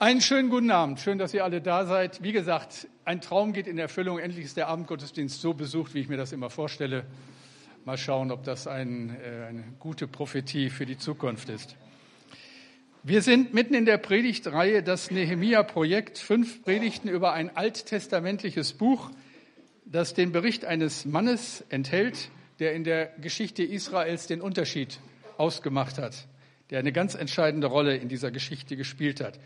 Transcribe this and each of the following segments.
Einen schönen guten Abend. Schön, dass ihr alle da seid. Wie gesagt, ein Traum geht in Erfüllung. Endlich ist der Abendgottesdienst so besucht, wie ich mir das immer vorstelle. Mal schauen, ob das ein, äh, eine gute Prophetie für die Zukunft ist. Wir sind mitten in der Predigtreihe das Nehemia-Projekt. Fünf Predigten über ein alttestamentliches Buch, das den Bericht eines Mannes enthält, der in der Geschichte Israels den Unterschied ausgemacht hat, der eine ganz entscheidende Rolle in dieser Geschichte gespielt hat.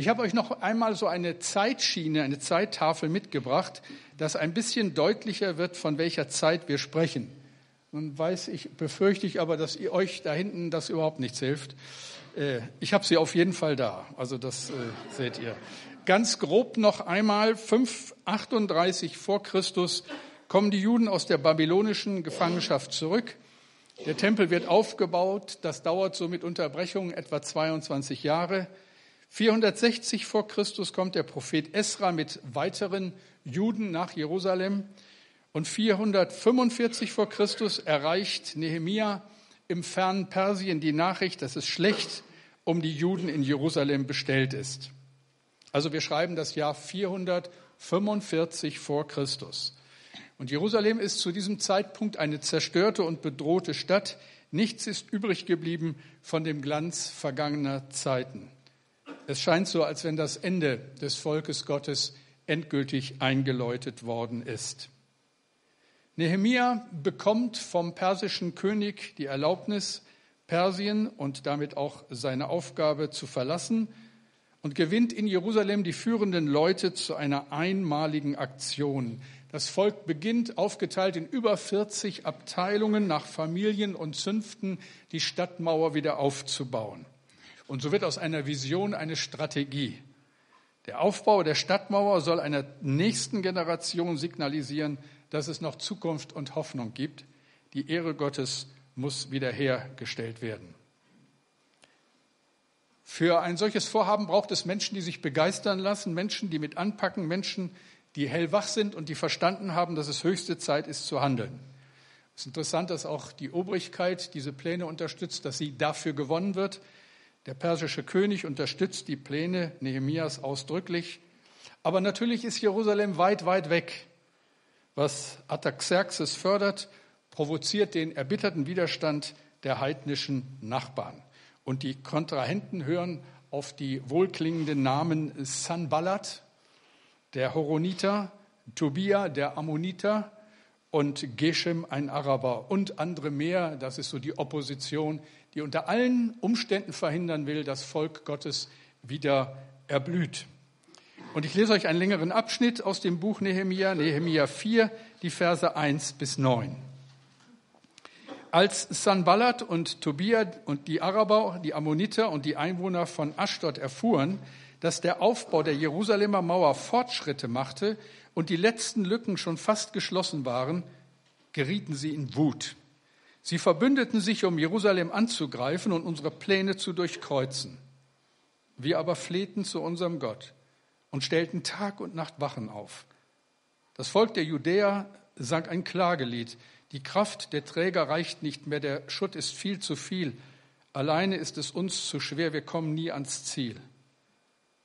Ich habe euch noch einmal so eine Zeitschiene, eine Zeittafel mitgebracht, dass ein bisschen deutlicher wird, von welcher Zeit wir sprechen. Nun weiß ich, befürchte ich aber, dass ihr euch da hinten das überhaupt nichts hilft. Äh, ich habe sie auf jeden Fall da, also das äh, seht ihr. Ganz grob noch einmal, 538 vor Christus kommen die Juden aus der babylonischen Gefangenschaft zurück. Der Tempel wird aufgebaut, das dauert so mit Unterbrechungen etwa 22 Jahre. 460 vor Christus kommt der Prophet Esra mit weiteren Juden nach Jerusalem und 445 vor Christus erreicht Nehemia im fernen Persien die Nachricht, dass es schlecht um die Juden in Jerusalem bestellt ist. Also wir schreiben das Jahr 445 vor Christus. Und Jerusalem ist zu diesem Zeitpunkt eine zerstörte und bedrohte Stadt. Nichts ist übrig geblieben von dem Glanz vergangener Zeiten. Es scheint so, als wenn das Ende des Volkes Gottes endgültig eingeläutet worden ist. Nehemia bekommt vom persischen König die Erlaubnis, Persien und damit auch seine Aufgabe zu verlassen und gewinnt in Jerusalem die führenden Leute zu einer einmaligen Aktion. Das Volk beginnt, aufgeteilt in über 40 Abteilungen nach Familien und Zünften, die Stadtmauer wieder aufzubauen. Und so wird aus einer Vision eine Strategie. Der Aufbau der Stadtmauer soll einer nächsten Generation signalisieren, dass es noch Zukunft und Hoffnung gibt. Die Ehre Gottes muss wiederhergestellt werden. Für ein solches Vorhaben braucht es Menschen, die sich begeistern lassen, Menschen, die mit anpacken, Menschen, die hellwach sind und die verstanden haben, dass es höchste Zeit ist zu handeln. Es ist interessant, dass auch die Obrigkeit diese Pläne unterstützt, dass sie dafür gewonnen wird. Der persische König unterstützt die Pläne Nehemias ausdrücklich. Aber natürlich ist Jerusalem weit, weit weg. Was Artaxerxes fördert, provoziert den erbitterten Widerstand der heidnischen Nachbarn. Und die Kontrahenten hören auf die wohlklingenden Namen Sanballat, der Horoniter, Tobia, der Ammoniter und Geshem, ein Araber und andere mehr. Das ist so die Opposition, die unter allen Umständen verhindern will, dass Volk Gottes wieder erblüht. Und ich lese euch einen längeren Abschnitt aus dem Buch Nehemia, Nehemia 4, die Verse 1 bis 9. Als Sanballat und Tobia und die Araber, die Ammoniter und die Einwohner von Aschdod erfuhren, dass der Aufbau der Jerusalemer Mauer Fortschritte machte und die letzten Lücken schon fast geschlossen waren, gerieten sie in Wut. Sie verbündeten sich, um Jerusalem anzugreifen und unsere Pläne zu durchkreuzen. Wir aber flehten zu unserem Gott und stellten Tag und Nacht Wachen auf. Das Volk der Judäer sang ein Klagelied. Die Kraft der Träger reicht nicht mehr, der Schutt ist viel zu viel. Alleine ist es uns zu schwer, wir kommen nie ans Ziel.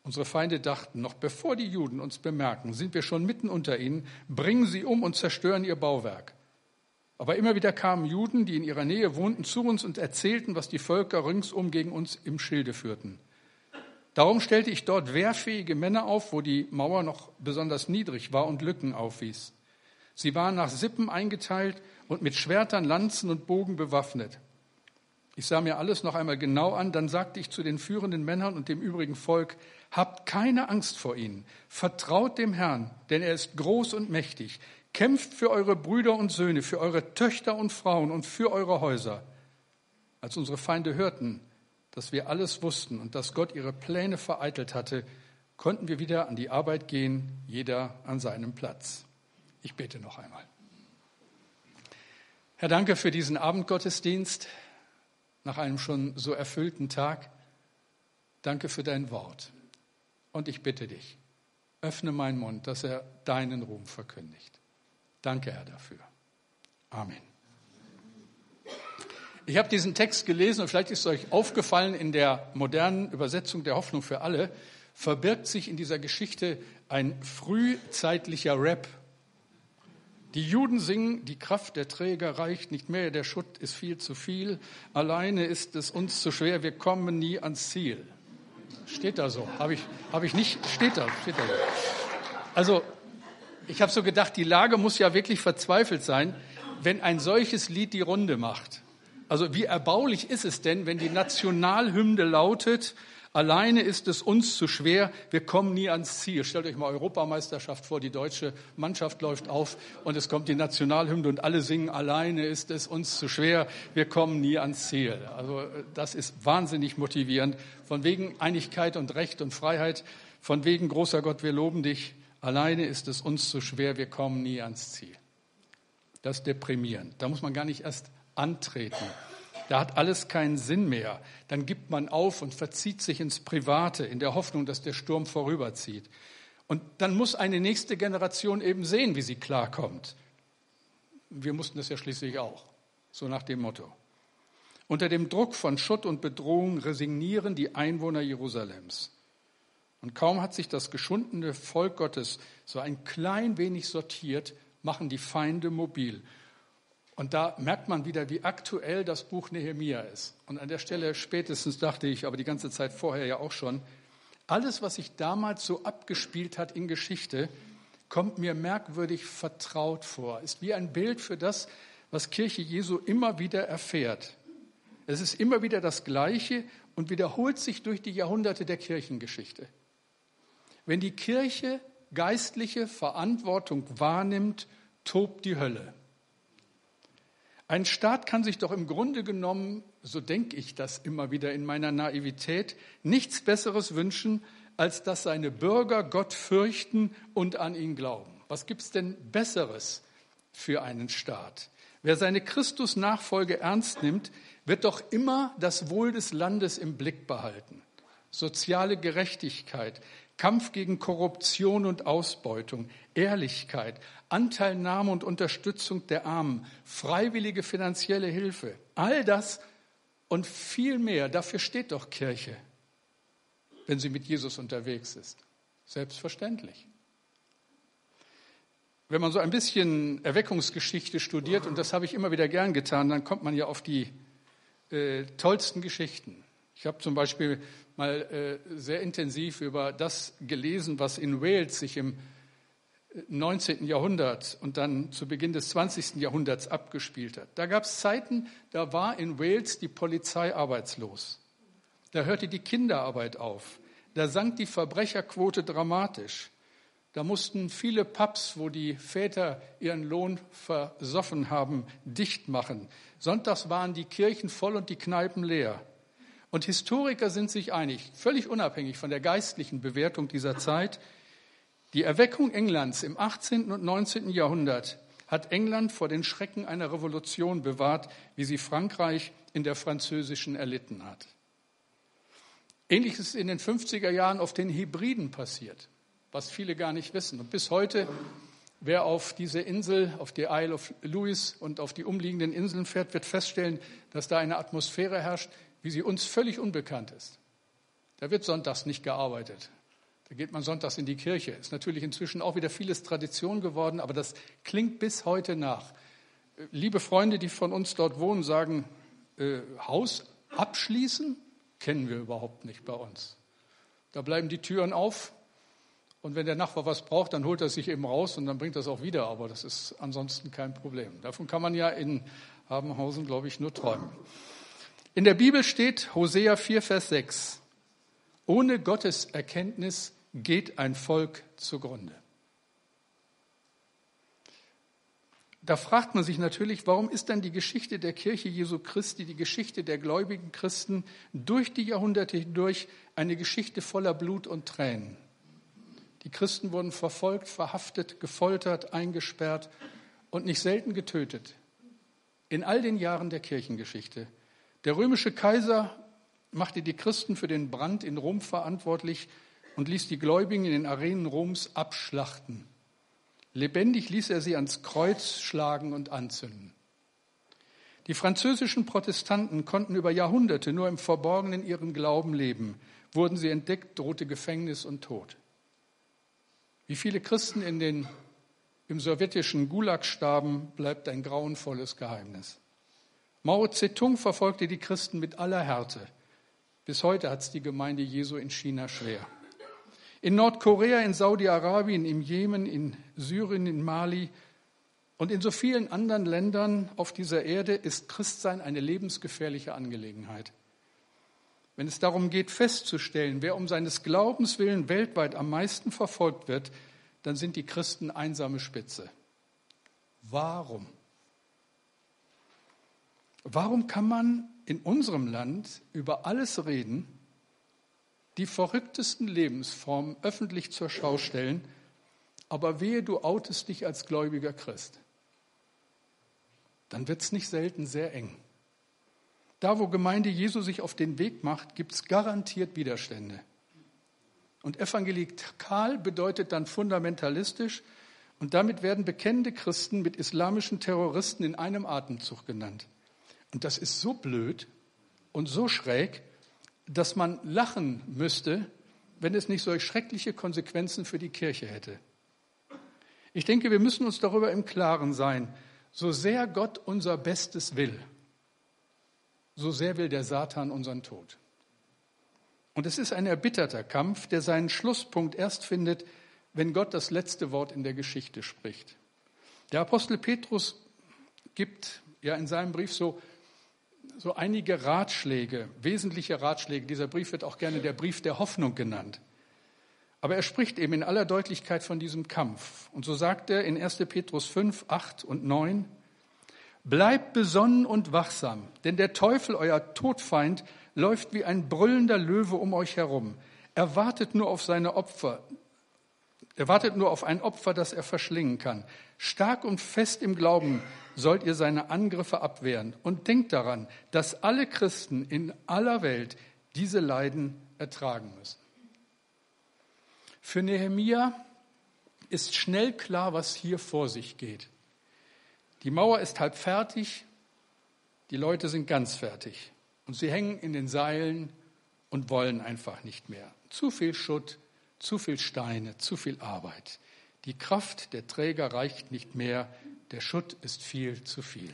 Unsere Feinde dachten, noch bevor die Juden uns bemerken, sind wir schon mitten unter ihnen, bringen sie um und zerstören ihr Bauwerk. Aber immer wieder kamen Juden, die in ihrer Nähe wohnten, zu uns und erzählten, was die Völker ringsum gegen uns im Schilde führten. Darum stellte ich dort wehrfähige Männer auf, wo die Mauer noch besonders niedrig war und Lücken aufwies. Sie waren nach Sippen eingeteilt und mit Schwertern, Lanzen und Bogen bewaffnet. Ich sah mir alles noch einmal genau an, dann sagte ich zu den führenden Männern und dem übrigen Volk, habt keine Angst vor ihnen, vertraut dem Herrn, denn er ist groß und mächtig, kämpft für eure Brüder und Söhne, für eure Töchter und Frauen und für eure Häuser. Als unsere Feinde hörten, dass wir alles wussten und dass Gott ihre Pläne vereitelt hatte, konnten wir wieder an die Arbeit gehen, jeder an seinem Platz. Ich bete noch einmal. Herr, danke für diesen Abendgottesdienst nach einem schon so erfüllten Tag. Danke für dein Wort. Und ich bitte dich, öffne meinen Mund, dass er deinen Ruhm verkündigt. Danke, Herr, dafür. Amen. Ich habe diesen Text gelesen und vielleicht ist es euch aufgefallen in der modernen Übersetzung der Hoffnung für alle, verbirgt sich in dieser Geschichte ein frühzeitlicher Rap. Die Juden singen, die Kraft der Träger reicht nicht mehr, der Schutt ist viel zu viel, alleine ist es uns zu schwer, wir kommen nie ans Ziel. Steht da so, habe ich, hab ich nicht, steht da, steht da so. Also, ich habe so gedacht, die Lage muss ja wirklich verzweifelt sein, wenn ein solches Lied die Runde macht. Also wie erbaulich ist es denn, wenn die Nationalhymne lautet, alleine ist es uns zu schwer, wir kommen nie ans Ziel. Stellt euch mal Europameisterschaft vor, die deutsche Mannschaft läuft auf und es kommt die Nationalhymne und alle singen, alleine ist es uns zu schwer, wir kommen nie ans Ziel. Also das ist wahnsinnig motivierend. Von wegen Einigkeit und Recht und Freiheit, von wegen großer Gott, wir loben dich, alleine ist es uns zu schwer, wir kommen nie ans Ziel. Das ist deprimierend. Da muss man gar nicht erst antreten. Da hat alles keinen Sinn mehr. Dann gibt man auf und verzieht sich ins Private in der Hoffnung, dass der Sturm vorüberzieht. Und dann muss eine nächste Generation eben sehen, wie sie klarkommt. Wir mussten das ja schließlich auch, so nach dem Motto. Unter dem Druck von Schutt und Bedrohung resignieren die Einwohner Jerusalems. Und kaum hat sich das geschundene Volk Gottes so ein klein wenig sortiert, machen die Feinde mobil. Und da merkt man wieder, wie aktuell das Buch Nehemia ist. Und an der Stelle spätestens dachte ich, aber die ganze Zeit vorher ja auch schon, alles, was sich damals so abgespielt hat in Geschichte, kommt mir merkwürdig vertraut vor, ist wie ein Bild für das, was Kirche Jesu immer wieder erfährt. Es ist immer wieder das Gleiche und wiederholt sich durch die Jahrhunderte der Kirchengeschichte. Wenn die Kirche geistliche Verantwortung wahrnimmt, tobt die Hölle. Ein Staat kann sich doch im Grunde genommen, so denke ich das immer wieder in meiner Naivität, nichts Besseres wünschen, als dass seine Bürger Gott fürchten und an ihn glauben. Was gibt es denn Besseres für einen Staat? Wer seine Christusnachfolge ernst nimmt, wird doch immer das Wohl des Landes im Blick behalten. Soziale Gerechtigkeit, Kampf gegen Korruption und Ausbeutung, Ehrlichkeit, Anteilnahme und Unterstützung der Armen, freiwillige finanzielle Hilfe, all das und viel mehr, dafür steht doch Kirche, wenn sie mit Jesus unterwegs ist. Selbstverständlich. Wenn man so ein bisschen Erweckungsgeschichte studiert, und das habe ich immer wieder gern getan, dann kommt man ja auf die äh, tollsten Geschichten. Ich habe zum Beispiel mal äh, sehr intensiv über das gelesen, was in Wales sich im 19. Äh, Jahrhundert und dann zu Beginn des 20. Jahrhunderts abgespielt hat. Da gab es Zeiten, da war in Wales die Polizei arbeitslos. Da hörte die Kinderarbeit auf. Da sank die Verbrecherquote dramatisch. Da mussten viele Pubs, wo die Väter ihren Lohn versoffen haben, dicht machen. Sonntags waren die Kirchen voll und die Kneipen leer. Und Historiker sind sich einig, völlig unabhängig von der geistlichen Bewertung dieser Zeit, die Erweckung Englands im 18. und 19. Jahrhundert hat England vor den Schrecken einer Revolution bewahrt, wie sie Frankreich in der französischen erlitten hat. Ähnliches ist in den 50er Jahren auf den Hybriden passiert, was viele gar nicht wissen. Und bis heute, wer auf diese Insel, auf die Isle of Lewis und auf die umliegenden Inseln fährt, wird feststellen, dass da eine Atmosphäre herrscht, wie sie uns völlig unbekannt ist. Da wird sonntags nicht gearbeitet. Da geht man sonntags in die Kirche. Ist natürlich inzwischen auch wieder vieles Tradition geworden, aber das klingt bis heute nach. Liebe Freunde, die von uns dort wohnen, sagen, äh, Haus abschließen kennen wir überhaupt nicht bei uns. Da bleiben die Türen auf und wenn der Nachbar was braucht, dann holt er sich eben raus und dann bringt er es auch wieder, aber das ist ansonsten kein Problem. Davon kann man ja in Habenhausen, glaube ich, nur träumen. In der Bibel steht Hosea 4, Vers 6, ohne Gottes Erkenntnis geht ein Volk zugrunde. Da fragt man sich natürlich, warum ist dann die Geschichte der Kirche Jesu Christi, die Geschichte der gläubigen Christen durch die Jahrhunderte hindurch eine Geschichte voller Blut und Tränen? Die Christen wurden verfolgt, verhaftet, gefoltert, eingesperrt und nicht selten getötet. In all den Jahren der Kirchengeschichte. Der römische Kaiser machte die Christen für den Brand in Rom verantwortlich und ließ die Gläubigen in den Arenen Roms abschlachten. Lebendig ließ er sie ans Kreuz schlagen und anzünden. Die französischen Protestanten konnten über Jahrhunderte nur im Verborgenen ihren Glauben leben, Wurden sie entdeckt, drohte Gefängnis und Tod. Wie viele Christen in den, im sowjetischen Gulag starben, bleibt ein grauenvolles Geheimnis. Mao Zedong verfolgte die Christen mit aller Härte. Bis heute hat es die Gemeinde Jesu in China schwer. In Nordkorea, in Saudi-Arabien, im Jemen, in Syrien, in Mali und in so vielen anderen Ländern auf dieser Erde ist Christsein eine lebensgefährliche Angelegenheit. Wenn es darum geht, festzustellen, wer um seines Glaubens willen weltweit am meisten verfolgt wird, dann sind die Christen einsame Spitze. Warum? Warum kann man in unserem Land über alles reden, die verrücktesten Lebensformen öffentlich zur Schau stellen, aber wehe, du outest dich als gläubiger Christ? Dann wird es nicht selten sehr eng. Da, wo Gemeinde Jesu sich auf den Weg macht, gibt es garantiert Widerstände. Und evangelikal bedeutet dann fundamentalistisch und damit werden bekennende Christen mit islamischen Terroristen in einem Atemzug genannt. Und das ist so blöd und so schräg, dass man lachen müsste, wenn es nicht solch schreckliche Konsequenzen für die Kirche hätte. Ich denke, wir müssen uns darüber im Klaren sein, so sehr Gott unser Bestes will, so sehr will der Satan unseren Tod. Und es ist ein erbitterter Kampf, der seinen Schlusspunkt erst findet, wenn Gott das letzte Wort in der Geschichte spricht. Der Apostel Petrus gibt ja in seinem Brief so, so einige Ratschläge, wesentliche Ratschläge. Dieser Brief wird auch gerne der Brief der Hoffnung genannt. Aber er spricht eben in aller Deutlichkeit von diesem Kampf. Und so sagt er in 1. Petrus 5, 8 und 9, Bleibt besonnen und wachsam, denn der Teufel, euer Todfeind, läuft wie ein brüllender Löwe um euch herum. Er wartet nur auf seine Opfer. Er wartet nur auf ein Opfer, das er verschlingen kann. Stark und fest im Glauben sollt ihr seine Angriffe abwehren. Und denkt daran, dass alle Christen in aller Welt diese Leiden ertragen müssen. Für Nehemia ist schnell klar, was hier vor sich geht. Die Mauer ist halb fertig, die Leute sind ganz fertig und sie hängen in den Seilen und wollen einfach nicht mehr. Zu viel Schutt, zu viel Steine, zu viel Arbeit. Die Kraft der Träger reicht nicht mehr, der Schutt ist viel zu viel.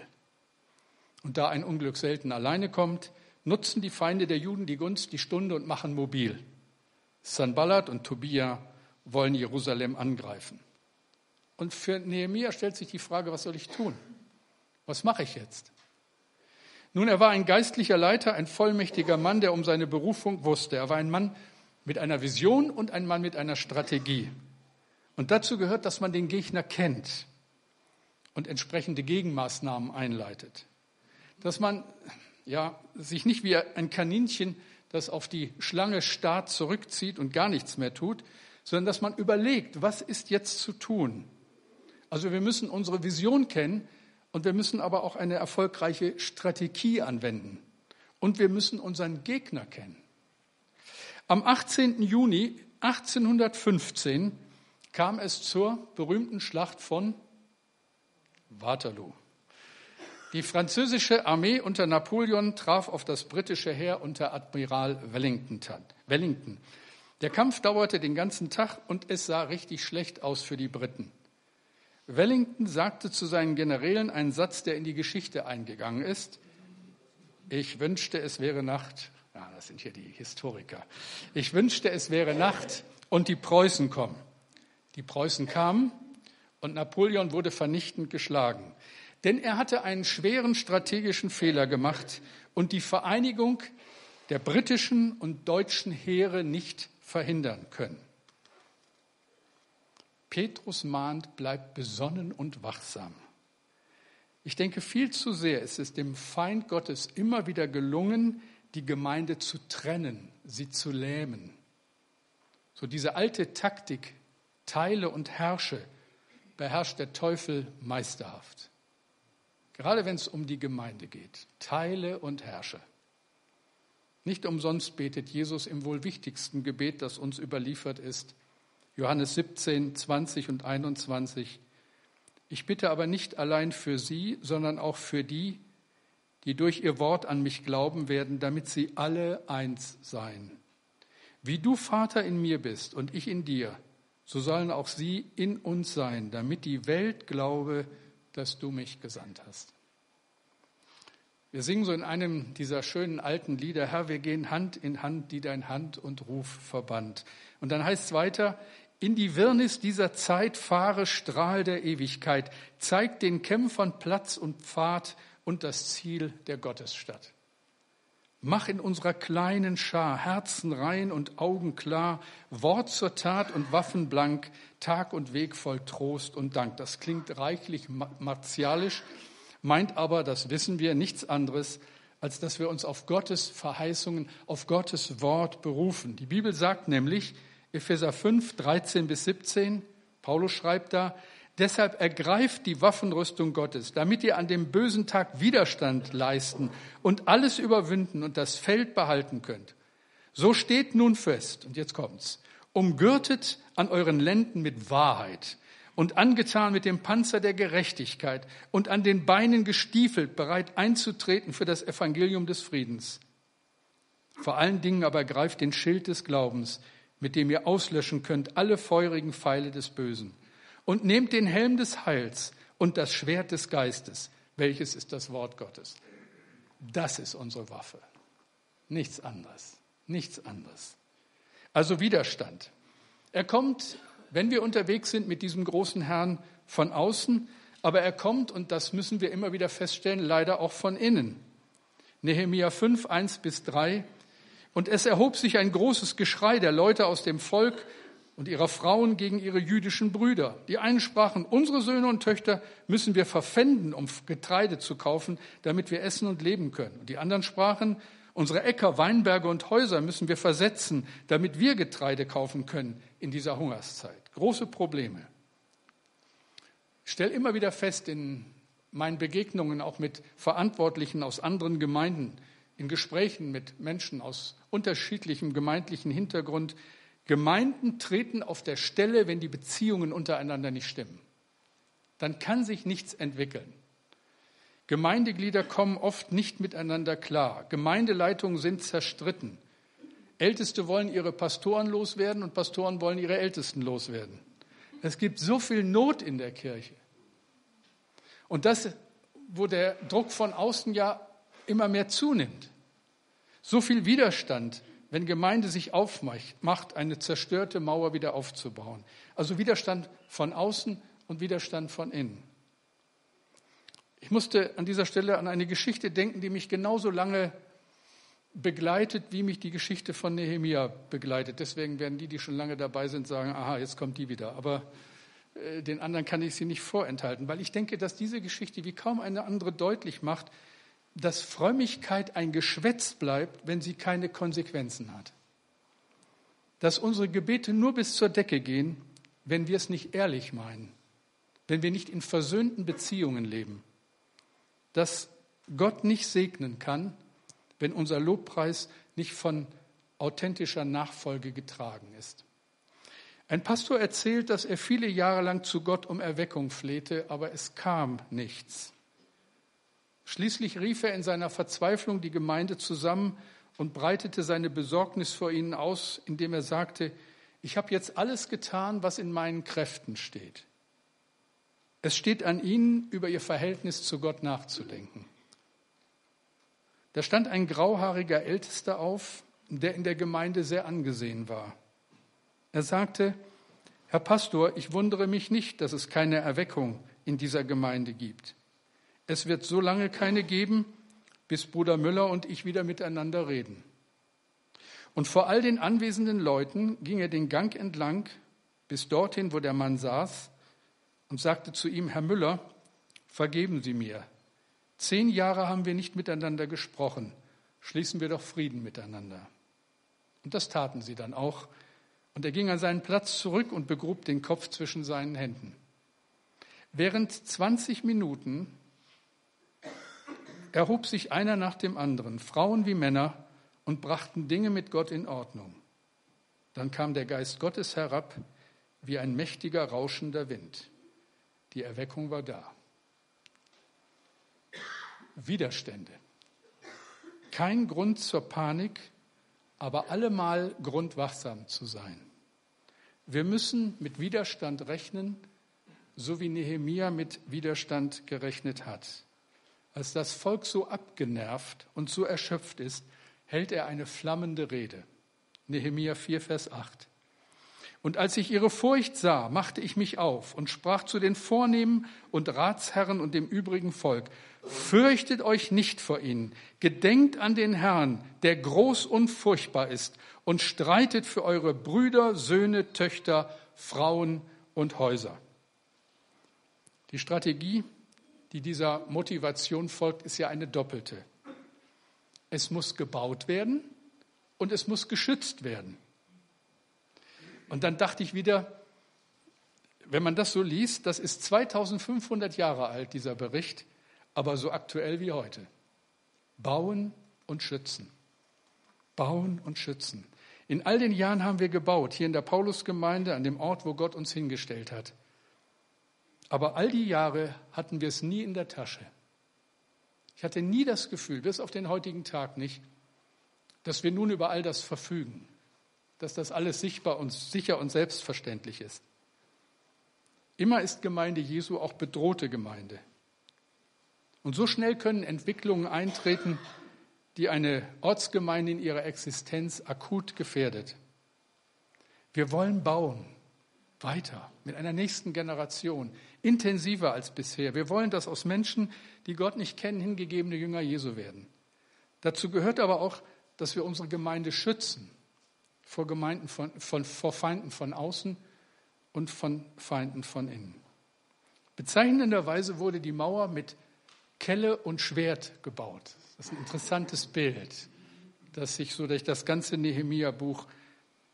Und da ein Unglück selten alleine kommt, nutzen die Feinde der Juden die Gunst, die Stunde und machen mobil. Sanballat und Tobia wollen Jerusalem angreifen. Und für Nehemia stellt sich die Frage, was soll ich tun? Was mache ich jetzt? Nun, er war ein geistlicher Leiter, ein vollmächtiger Mann, der um seine Berufung wusste. Er war ein Mann mit einer Vision und ein Mann mit einer Strategie. Und dazu gehört, dass man den Gegner kennt und entsprechende Gegenmaßnahmen einleitet. Dass man ja, sich nicht wie ein Kaninchen, das auf die Schlange starrt, zurückzieht und gar nichts mehr tut, sondern dass man überlegt, was ist jetzt zu tun? Also wir müssen unsere Vision kennen und wir müssen aber auch eine erfolgreiche Strategie anwenden. Und wir müssen unseren Gegner kennen. Am 18. Juni 1815 kam es zur berühmten Schlacht von Waterloo. Die französische Armee unter Napoleon traf auf das britische Heer unter Admiral Wellington. Der Kampf dauerte den ganzen Tag und es sah richtig schlecht aus für die Briten. Wellington sagte zu seinen Generälen einen Satz, der in die Geschichte eingegangen ist. Ich wünschte, es wäre Nacht. Ja, das sind hier die Historiker. Ich wünschte, es wäre Nacht und die Preußen kommen. Die Preußen kamen und Napoleon wurde vernichtend geschlagen. Denn er hatte einen schweren strategischen Fehler gemacht und die Vereinigung der britischen und deutschen Heere nicht verhindern können. Petrus mahnt, bleibt besonnen und wachsam. Ich denke, viel zu sehr ist es dem Feind Gottes immer wieder gelungen, die Gemeinde zu trennen, sie zu lähmen. So diese alte Taktik, teile und herrsche, beherrscht der Teufel meisterhaft. Gerade wenn es um die Gemeinde geht, teile und herrsche. Nicht umsonst betet Jesus im wohl wichtigsten Gebet, das uns überliefert ist, Johannes 17, 20 und 21. Ich bitte aber nicht allein für sie, sondern auch für die, die durch ihr Wort an mich glauben werden, damit sie alle eins seien. Wie du Vater in mir bist und ich in dir, so sollen auch sie in uns sein, damit die Welt glaube, dass du mich gesandt hast. Wir singen so in einem dieser schönen alten Lieder, Herr, wir gehen Hand in Hand, die dein Hand und Ruf verband. Und dann heißt es weiter, in die Wirrnis dieser Zeit fahre Strahl der Ewigkeit, zeig den Kämpfern Platz und Pfad und das Ziel der Gottesstadt. Mach in unserer kleinen Schar Herzen rein und Augen klar, Wort zur Tat und Waffen blank, Tag und Weg voll Trost und Dank. Das klingt reichlich martialisch, meint aber, das wissen wir, nichts anderes, als dass wir uns auf Gottes Verheißungen, auf Gottes Wort berufen. Die Bibel sagt nämlich, Epheser 5, 13 bis 17, Paulus schreibt da, Deshalb ergreift die Waffenrüstung Gottes, damit ihr an dem bösen Tag Widerstand leisten und alles überwinden und das Feld behalten könnt. So steht nun fest, und jetzt kommt's, umgürtet an euren Lenden mit Wahrheit und angetan mit dem Panzer der Gerechtigkeit und an den Beinen gestiefelt, bereit einzutreten für das Evangelium des Friedens. Vor allen Dingen aber greift den Schild des Glaubens, mit dem ihr auslöschen könnt alle feurigen Pfeile des Bösen und nehmt den Helm des Heils und das Schwert des Geistes, welches ist das Wort Gottes. Das ist unsere Waffe. Nichts anderes. Nichts anderes. Also Widerstand. Er kommt, wenn wir unterwegs sind mit diesem großen Herrn von außen, aber er kommt, und das müssen wir immer wieder feststellen, leider auch von innen. Nehemia 5, 1 bis 3. Und es erhob sich ein großes Geschrei der Leute aus dem Volk und ihrer Frauen gegen ihre jüdischen Brüder. Die einen sprachen, unsere Söhne und Töchter müssen wir verpfänden, um Getreide zu kaufen, damit wir essen und leben können. Und die anderen sprachen, unsere Äcker, Weinberge und Häuser müssen wir versetzen, damit wir Getreide kaufen können in dieser Hungerszeit. Große Probleme. Ich stelle immer wieder fest in meinen Begegnungen auch mit Verantwortlichen aus anderen Gemeinden, in Gesprächen mit Menschen aus unterschiedlichem gemeindlichen Hintergrund, Gemeinden treten auf der Stelle, wenn die Beziehungen untereinander nicht stimmen. Dann kann sich nichts entwickeln. Gemeindeglieder kommen oft nicht miteinander klar. Gemeindeleitungen sind zerstritten. Älteste wollen ihre Pastoren loswerden und Pastoren wollen ihre Ältesten loswerden. Es gibt so viel Not in der Kirche. Und das, wo der Druck von außen ja immer mehr zunimmt. So viel Widerstand, wenn Gemeinde sich aufmacht, eine zerstörte Mauer wieder aufzubauen. Also Widerstand von außen und Widerstand von innen. Ich musste an dieser Stelle an eine Geschichte denken, die mich genauso lange begleitet, wie mich die Geschichte von Nehemia begleitet. Deswegen werden die, die schon lange dabei sind, sagen, aha, jetzt kommt die wieder. Aber äh, den anderen kann ich sie nicht vorenthalten, weil ich denke, dass diese Geschichte wie kaum eine andere deutlich macht, dass Frömmigkeit ein Geschwätz bleibt, wenn sie keine Konsequenzen hat. Dass unsere Gebete nur bis zur Decke gehen, wenn wir es nicht ehrlich meinen, wenn wir nicht in versöhnten Beziehungen leben. Dass Gott nicht segnen kann, wenn unser Lobpreis nicht von authentischer Nachfolge getragen ist. Ein Pastor erzählt, dass er viele Jahre lang zu Gott um Erweckung flehte, aber es kam nichts. Schließlich rief er in seiner Verzweiflung die Gemeinde zusammen und breitete seine Besorgnis vor ihnen aus, indem er sagte, ich habe jetzt alles getan, was in meinen Kräften steht. Es steht an Ihnen, über Ihr Verhältnis zu Gott nachzudenken. Da stand ein grauhaariger Ältester auf, der in der Gemeinde sehr angesehen war. Er sagte, Herr Pastor, ich wundere mich nicht, dass es keine Erweckung in dieser Gemeinde gibt. Es wird so lange keine geben, bis Bruder Müller und ich wieder miteinander reden. Und vor all den anwesenden Leuten ging er den Gang entlang bis dorthin, wo der Mann saß, und sagte zu ihm, Herr Müller, vergeben Sie mir. Zehn Jahre haben wir nicht miteinander gesprochen. Schließen wir doch Frieden miteinander. Und das taten sie dann auch. Und er ging an seinen Platz zurück und begrub den Kopf zwischen seinen Händen. Während 20 Minuten erhob sich einer nach dem anderen, Frauen wie Männer, und brachten Dinge mit Gott in Ordnung. Dann kam der Geist Gottes herab wie ein mächtiger, rauschender Wind. Die Erweckung war da. Widerstände. Kein Grund zur Panik, aber allemal grundwachsam zu sein. Wir müssen mit Widerstand rechnen, so wie Nehemia mit Widerstand gerechnet hat. Als das Volk so abgenervt und so erschöpft ist, hält er eine flammende Rede. Nehemia 4, Vers 8. Und als ich ihre Furcht sah, machte ich mich auf und sprach zu den Vornehmen und Ratsherren und dem übrigen Volk, fürchtet euch nicht vor ihnen, gedenkt an den Herrn, der groß und furchtbar ist, und streitet für eure Brüder, Söhne, Töchter, Frauen und Häuser. Die Strategie, die dieser Motivation folgt, ist ja eine doppelte. Es muss gebaut werden und es muss geschützt werden. Und dann dachte ich wieder, wenn man das so liest, das ist 2500 Jahre alt, dieser Bericht, aber so aktuell wie heute. Bauen und schützen. Bauen und schützen. In all den Jahren haben wir gebaut, hier in der Paulusgemeinde, an dem Ort, wo Gott uns hingestellt hat. Aber all die Jahre hatten wir es nie in der Tasche. Ich hatte nie das Gefühl, bis auf den heutigen Tag nicht, dass wir nun über all das verfügen dass das alles sichtbar und sicher und selbstverständlich ist. Immer ist Gemeinde Jesu auch bedrohte Gemeinde. Und so schnell können Entwicklungen eintreten, die eine Ortsgemeinde in ihrer Existenz akut gefährdet. Wir wollen bauen, weiter, mit einer nächsten Generation, intensiver als bisher. Wir wollen, dass aus Menschen, die Gott nicht kennen, hingegebene Jünger Jesu werden. Dazu gehört aber auch, dass wir unsere Gemeinde schützen vor, Gemeinden von, von, vor Feinden von außen und von Feinden von innen. Bezeichnenderweise wurde die Mauer mit Kelle und Schwert gebaut. Das ist ein interessantes Bild, das sich so durch das ganze Nehemia-Buch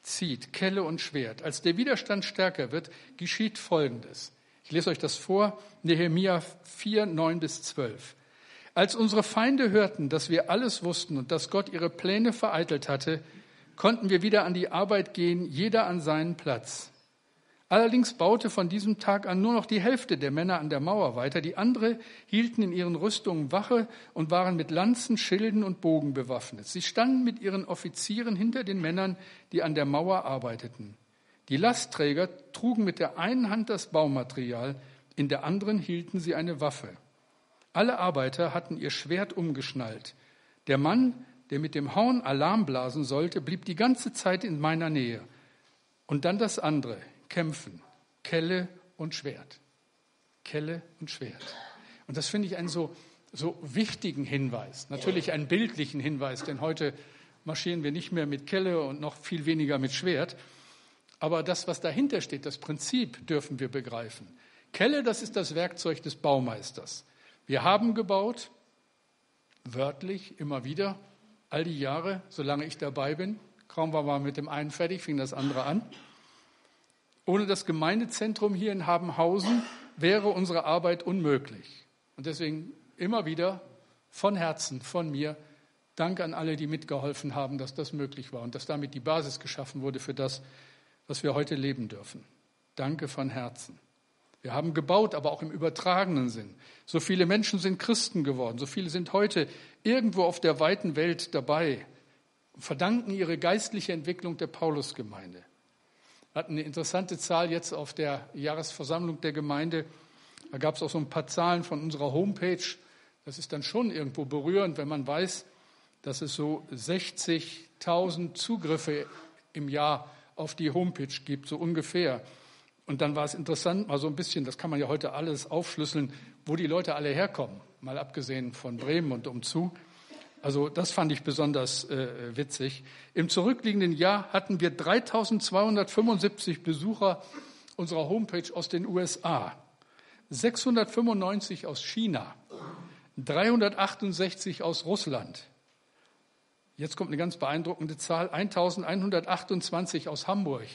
zieht. Kelle und Schwert. Als der Widerstand stärker wird, geschieht Folgendes. Ich lese euch das vor, Nehemia 4, 9 bis 12. Als unsere Feinde hörten, dass wir alles wussten und dass Gott ihre Pläne vereitelt hatte, konnten wir wieder an die Arbeit gehen, jeder an seinen Platz. Allerdings baute von diesem Tag an nur noch die Hälfte der Männer an der Mauer weiter, die andere hielten in ihren Rüstungen Wache und waren mit Lanzen, Schilden und Bogen bewaffnet. Sie standen mit ihren Offizieren hinter den Männern, die an der Mauer arbeiteten. Die Lastträger trugen mit der einen Hand das Baumaterial, in der anderen hielten sie eine Waffe. Alle Arbeiter hatten ihr Schwert umgeschnallt. Der Mann, der mit dem Horn Alarm blasen sollte, blieb die ganze Zeit in meiner Nähe. Und dann das andere, kämpfen, Kelle und Schwert. Kelle und Schwert. Und das finde ich einen so, so wichtigen Hinweis, natürlich einen bildlichen Hinweis, denn heute marschieren wir nicht mehr mit Kelle und noch viel weniger mit Schwert. Aber das, was dahinter steht, das Prinzip dürfen wir begreifen. Kelle, das ist das Werkzeug des Baumeisters. Wir haben gebaut, wörtlich immer wieder, all die Jahre, solange ich dabei bin, kaum war man mit dem einen fertig, fing das andere an. Ohne das Gemeindezentrum hier in Habenhausen wäre unsere Arbeit unmöglich. Und deswegen immer wieder von Herzen, von mir, Dank an alle, die mitgeholfen haben, dass das möglich war und dass damit die Basis geschaffen wurde für das, was wir heute leben dürfen. Danke von Herzen. Wir haben gebaut, aber auch im übertragenen Sinn. So viele Menschen sind Christen geworden, so viele sind heute irgendwo auf der weiten Welt dabei, verdanken ihre geistliche Entwicklung der Paulusgemeinde. Wir hatten eine interessante Zahl jetzt auf der Jahresversammlung der Gemeinde. Da gab es auch so ein paar Zahlen von unserer Homepage. Das ist dann schon irgendwo berührend, wenn man weiß, dass es so 60.000 Zugriffe im Jahr auf die Homepage gibt, so ungefähr. Und dann war es interessant, mal so ein bisschen, das kann man ja heute alles aufschlüsseln, wo die Leute alle herkommen, mal abgesehen von Bremen und umzu. Also das fand ich besonders äh, witzig. Im zurückliegenden Jahr hatten wir 3275 Besucher unserer Homepage aus den USA, 695 aus China, 368 aus Russland. Jetzt kommt eine ganz beeindruckende Zahl, 1128 aus Hamburg,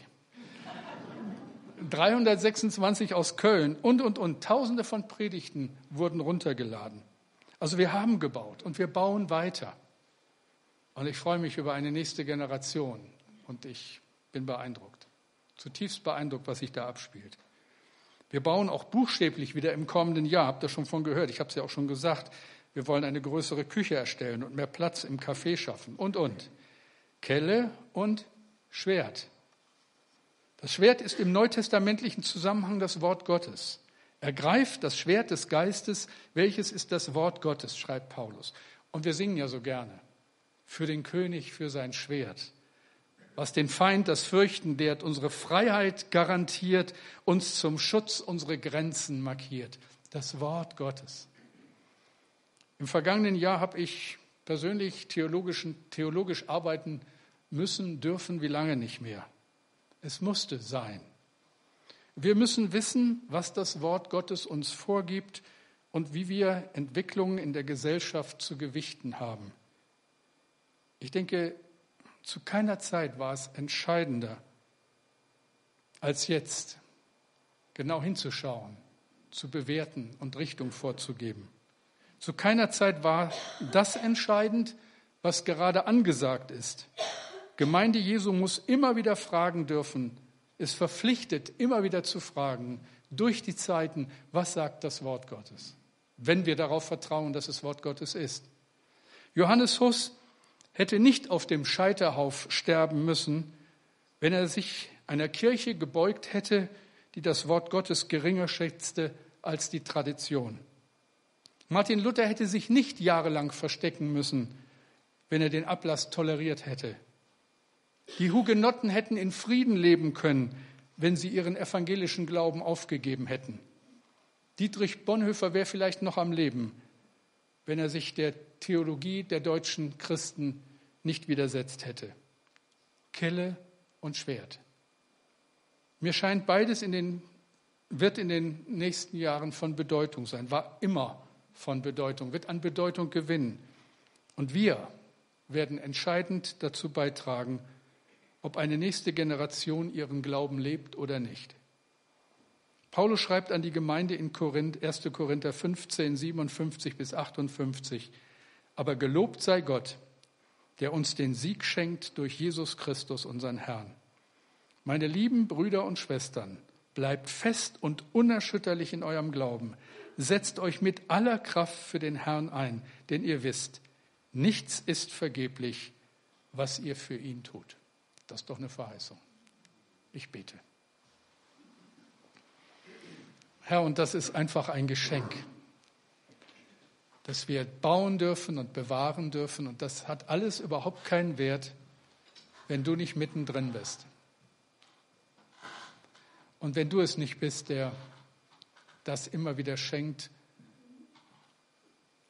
326 aus Köln und, und, und. Tausende von Predigten wurden runtergeladen. Also wir haben gebaut und wir bauen weiter. Und ich freue mich über eine nächste Generation und ich bin beeindruckt, zutiefst beeindruckt, was sich da abspielt. Wir bauen auch buchstäblich wieder im kommenden Jahr, habt ihr schon von gehört, ich habe es ja auch schon gesagt, wir wollen eine größere Küche erstellen und mehr Platz im Café schaffen und, und. Kelle und Schwert. Das Schwert ist im neutestamentlichen Zusammenhang das Wort Gottes. Ergreift das Schwert des Geistes, welches ist das Wort Gottes, schreibt Paulus. Und wir singen ja so gerne. Für den König, für sein Schwert. Was den Feind das Fürchten lehrt, unsere Freiheit garantiert, uns zum Schutz unsere Grenzen markiert. Das Wort Gottes. Im vergangenen Jahr habe ich persönlich theologisch arbeiten müssen, dürfen, wie lange nicht mehr. Es musste sein. Wir müssen wissen, was das Wort Gottes uns vorgibt und wie wir Entwicklungen in der Gesellschaft zu gewichten haben. Ich denke, zu keiner Zeit war es entscheidender als jetzt, genau hinzuschauen, zu bewerten und Richtung vorzugeben. Zu keiner Zeit war das entscheidend, was gerade angesagt ist. Gemeinde Jesu muss immer wieder fragen dürfen, ist verpflichtet, immer wieder zu fragen, durch die Zeiten, was sagt das Wort Gottes? Wenn wir darauf vertrauen, dass es Wort Gottes ist. Johannes Huss hätte nicht auf dem Scheiterhauf sterben müssen, wenn er sich einer Kirche gebeugt hätte, die das Wort Gottes geringer schätzte als die Tradition. Martin Luther hätte sich nicht jahrelang verstecken müssen, wenn er den Ablass toleriert hätte. Die Hugenotten hätten in Frieden leben können, wenn sie ihren evangelischen Glauben aufgegeben hätten. Dietrich Bonhoeffer wäre vielleicht noch am Leben, wenn er sich der Theologie der deutschen Christen nicht widersetzt hätte. Kelle und Schwert. Mir scheint beides in den, wird in den nächsten Jahren von Bedeutung sein, war immer von Bedeutung, wird an Bedeutung gewinnen. Und wir werden entscheidend dazu beitragen, ob eine nächste Generation ihren Glauben lebt oder nicht. Paulus schreibt an die Gemeinde in Korinth, 1. Korinther 15, 57 bis 58, aber gelobt sei Gott, der uns den Sieg schenkt durch Jesus Christus, unseren Herrn. Meine lieben Brüder und Schwestern, bleibt fest und unerschütterlich in eurem Glauben. Setzt euch mit aller Kraft für den Herrn ein, denn ihr wisst, nichts ist vergeblich, was ihr für ihn tut. Das ist doch eine Verheißung. Ich bete. Herr, und das ist einfach ein Geschenk, dass wir bauen dürfen und bewahren dürfen. Und das hat alles überhaupt keinen Wert, wenn du nicht mittendrin bist. Und wenn du es nicht bist, der das immer wieder schenkt,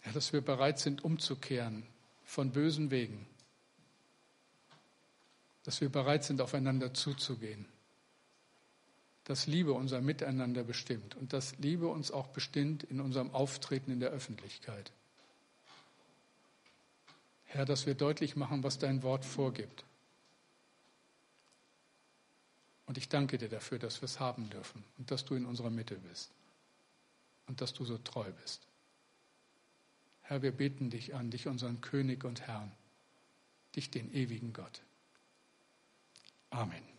ja, dass wir bereit sind, umzukehren von bösen Wegen dass wir bereit sind, aufeinander zuzugehen. Dass Liebe unser Miteinander bestimmt und dass Liebe uns auch bestimmt in unserem Auftreten in der Öffentlichkeit. Herr, dass wir deutlich machen, was dein Wort vorgibt. Und ich danke dir dafür, dass wir es haben dürfen und dass du in unserer Mitte bist und dass du so treu bist. Herr, wir beten dich an, dich unseren König und Herrn, dich den ewigen Gott. Amen.